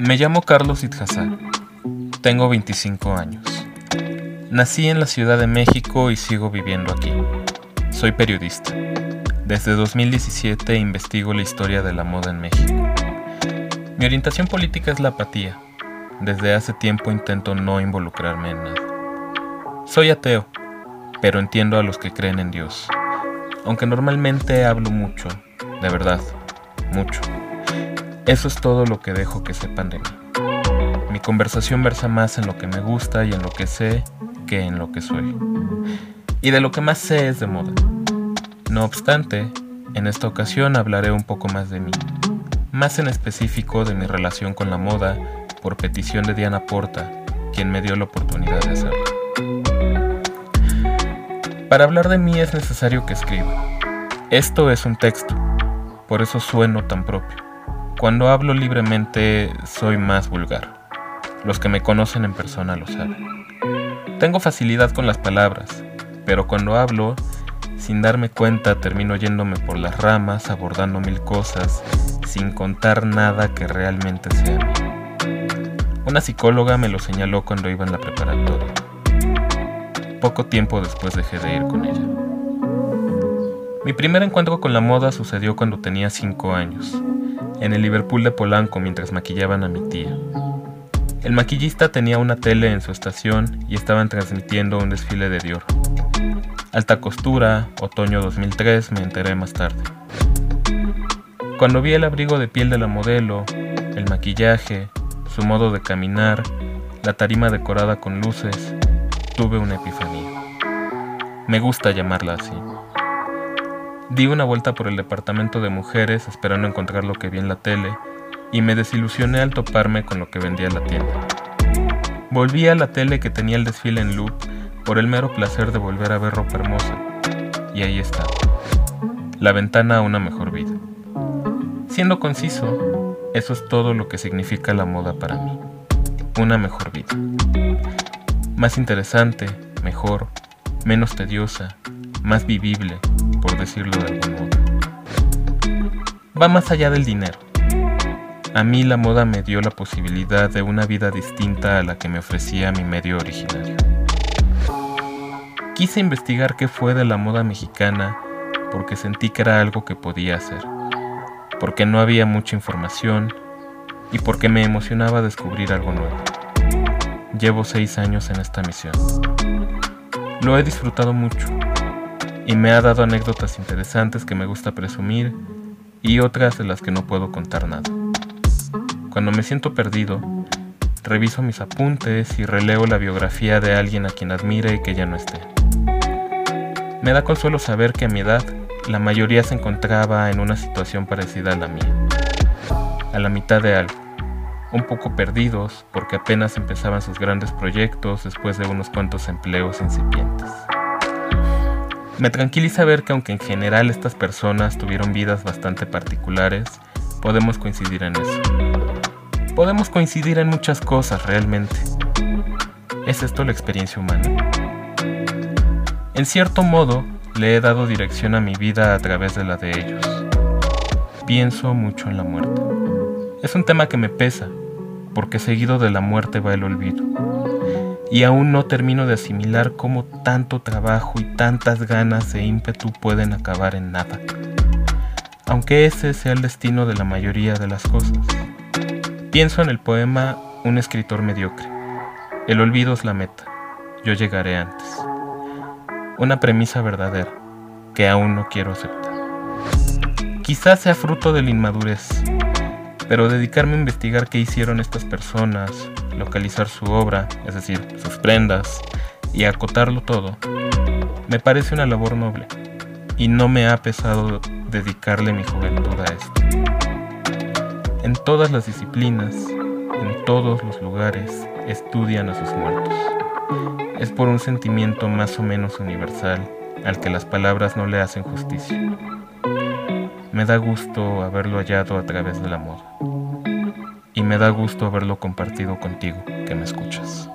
Me llamo Carlos Itjazá. Tengo 25 años. Nací en la Ciudad de México y sigo viviendo aquí. Soy periodista. Desde 2017 investigo la historia de la moda en México. Mi orientación política es la apatía. Desde hace tiempo intento no involucrarme en nada. Soy ateo, pero entiendo a los que creen en Dios. Aunque normalmente hablo mucho, de verdad, mucho. Eso es todo lo que dejo que sepan de mí. Mi conversación versa más en lo que me gusta y en lo que sé que en lo que soy. Y de lo que más sé es de moda. No obstante, en esta ocasión hablaré un poco más de mí, más en específico de mi relación con la moda por petición de Diana Porta, quien me dio la oportunidad de hacerlo. Para hablar de mí es necesario que escriba. Esto es un texto, por eso sueno tan propio. Cuando hablo libremente soy más vulgar. Los que me conocen en persona lo saben. Tengo facilidad con las palabras, pero cuando hablo, sin darme cuenta, termino yéndome por las ramas, abordando mil cosas, sin contar nada que realmente sea. Una psicóloga me lo señaló cuando iba en la preparatoria. Poco tiempo después dejé de ir con ella. Mi primer encuentro con la moda sucedió cuando tenía 5 años, en el Liverpool de Polanco mientras maquillaban a mi tía. El maquillista tenía una tele en su estación y estaban transmitiendo un desfile de Dior. Alta costura, otoño 2003, me enteré más tarde. Cuando vi el abrigo de piel de la modelo, el maquillaje, su modo de caminar, la tarima decorada con luces, tuve una epifanía. Me gusta llamarla así. Di una vuelta por el departamento de mujeres esperando encontrar lo que vi en la tele y me desilusioné al toparme con lo que vendía la tienda. Volví a la tele que tenía el desfile en loop por el mero placer de volver a ver ropa hermosa. Y ahí está. La ventana a una mejor vida. Siendo conciso, eso es todo lo que significa la moda para mí. Una mejor vida más interesante, mejor, menos tediosa, más vivible, decirlo de algún modo. Va más allá del dinero. A mí la moda me dio la posibilidad de una vida distinta a la que me ofrecía mi medio originario. Quise investigar qué fue de la moda mexicana porque sentí que era algo que podía hacer, porque no había mucha información y porque me emocionaba descubrir algo nuevo. Llevo seis años en esta misión. Lo he disfrutado mucho y me ha dado anécdotas interesantes que me gusta presumir y otras de las que no puedo contar nada. Cuando me siento perdido, reviso mis apuntes y releo la biografía de alguien a quien admire y que ya no esté. Me da consuelo saber que a mi edad la mayoría se encontraba en una situación parecida a la mía, a la mitad de algo un poco perdidos porque apenas empezaban sus grandes proyectos después de unos cuantos empleos incipientes. Me tranquiliza ver que aunque en general estas personas tuvieron vidas bastante particulares, podemos coincidir en eso. Podemos coincidir en muchas cosas realmente. ¿Es esto la experiencia humana? En cierto modo, le he dado dirección a mi vida a través de la de ellos. Pienso mucho en la muerte. Es un tema que me pesa, porque seguido de la muerte va el olvido. Y aún no termino de asimilar cómo tanto trabajo y tantas ganas e ímpetu pueden acabar en nada. Aunque ese sea el destino de la mayoría de las cosas. Pienso en el poema Un escritor mediocre. El olvido es la meta. Yo llegaré antes. Una premisa verdadera que aún no quiero aceptar. Quizás sea fruto de la inmadurez, pero dedicarme a investigar qué hicieron estas personas, localizar su obra, es decir, sus prendas, y acotarlo todo, me parece una labor noble, y no me ha pesado dedicarle mi juventud a esto. En todas las disciplinas, en todos los lugares, estudian a sus muertos. Es por un sentimiento más o menos universal al que las palabras no le hacen justicia. Me da gusto haberlo hallado a través del amor. Y me da gusto haberlo compartido contigo, que me escuchas.